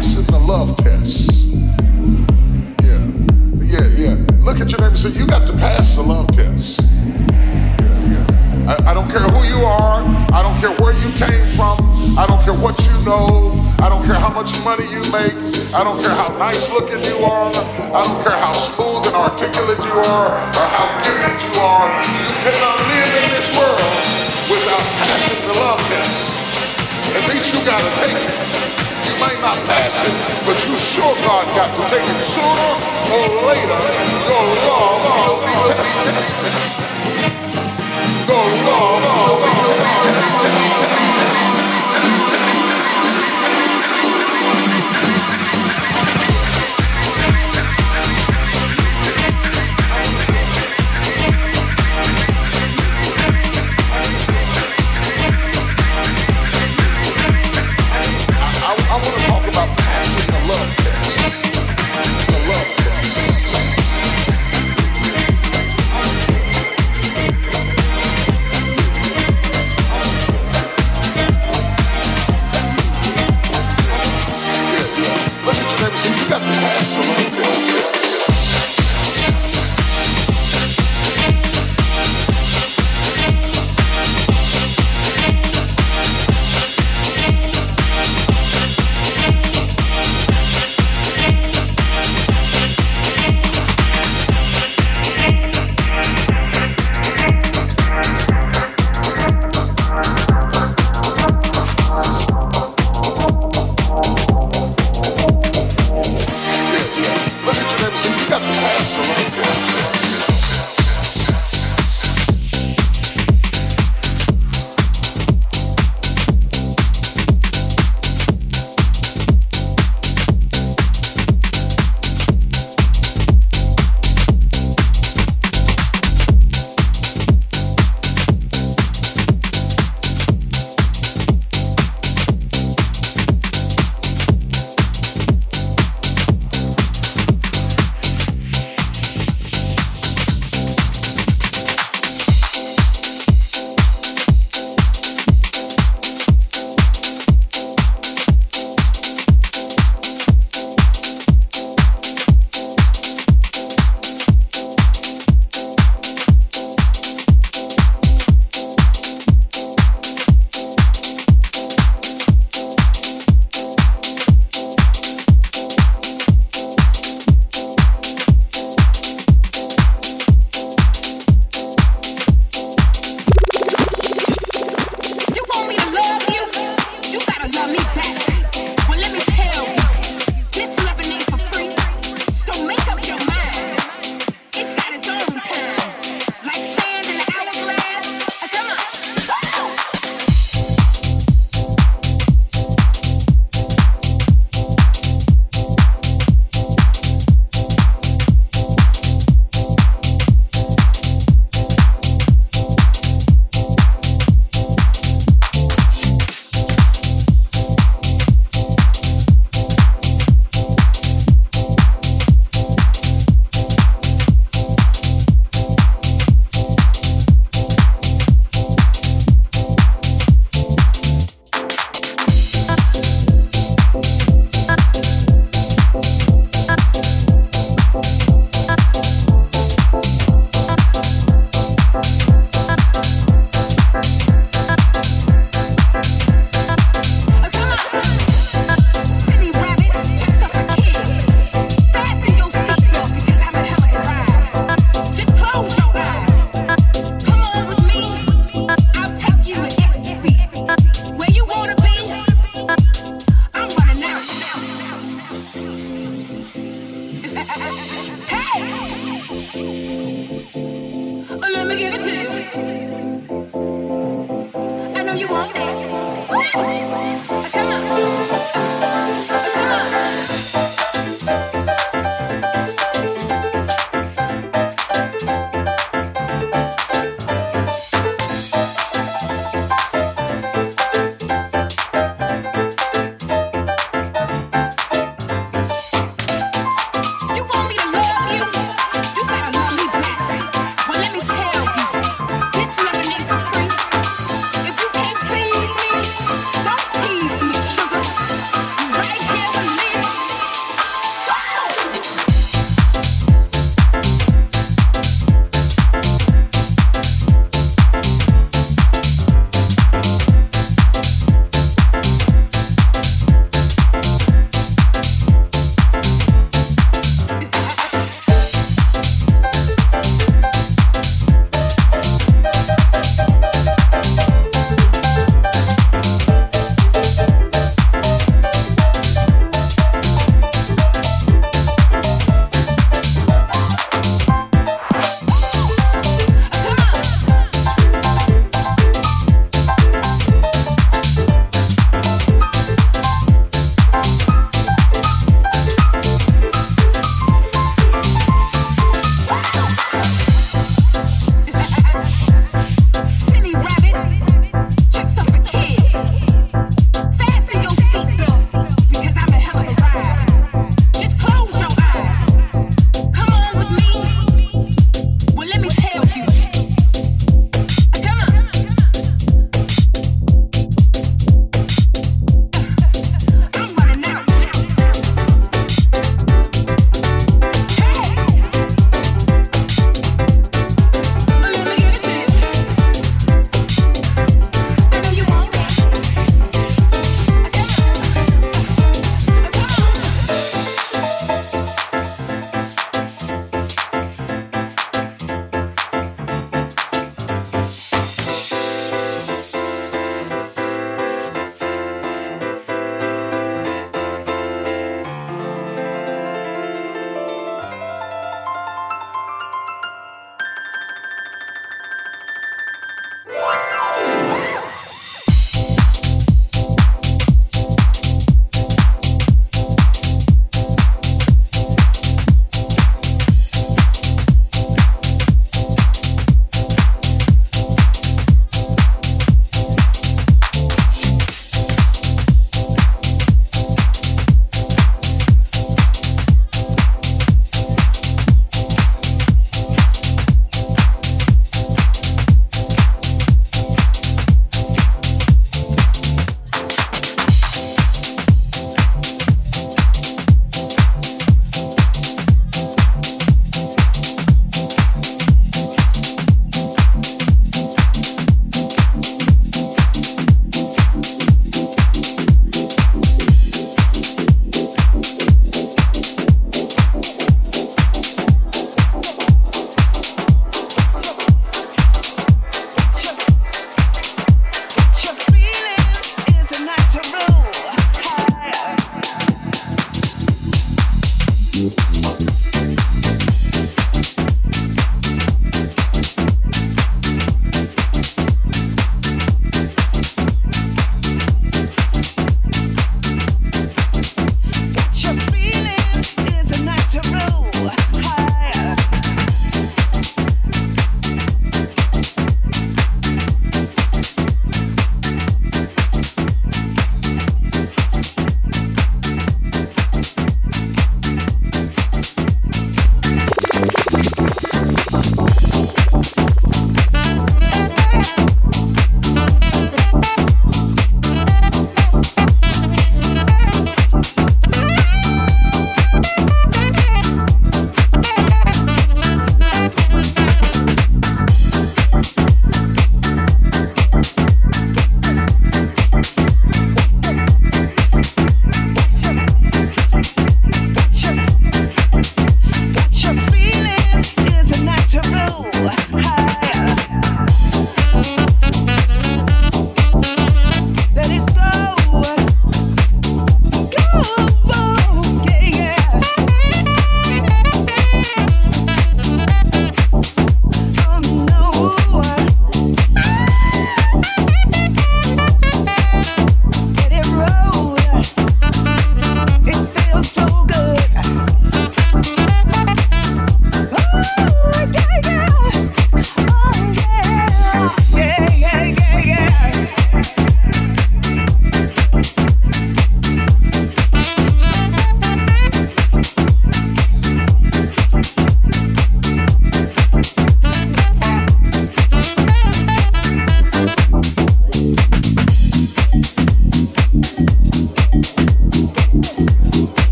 passing the love test. Yeah, yeah, yeah. Look at your neighbor and say, you got to pass the love test. Yeah, yeah. I, I don't care who you are. I don't care where you came from. I don't care what you know. I don't care how much money you make. I don't care how nice looking you are. I don't care how smooth and articulate you are or how gifted you are. You cannot live in this world without passing the love test. At least you gotta take it. Might not pass it, but you sure God got to take it sooner or later. Your love will be tested. Your love will be tested.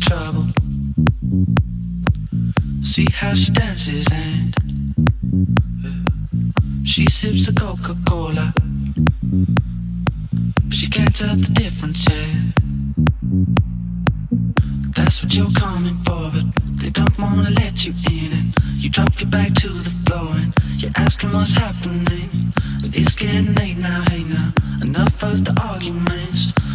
trouble. See how she dances and uh, she sips a Coca Cola. But she can't tell the difference yet. That's what you're coming for, but they don't wanna let you in. And you drop your bag to the floor and you're asking what's happening. But it's getting late now, hang now. Enough of the arguments.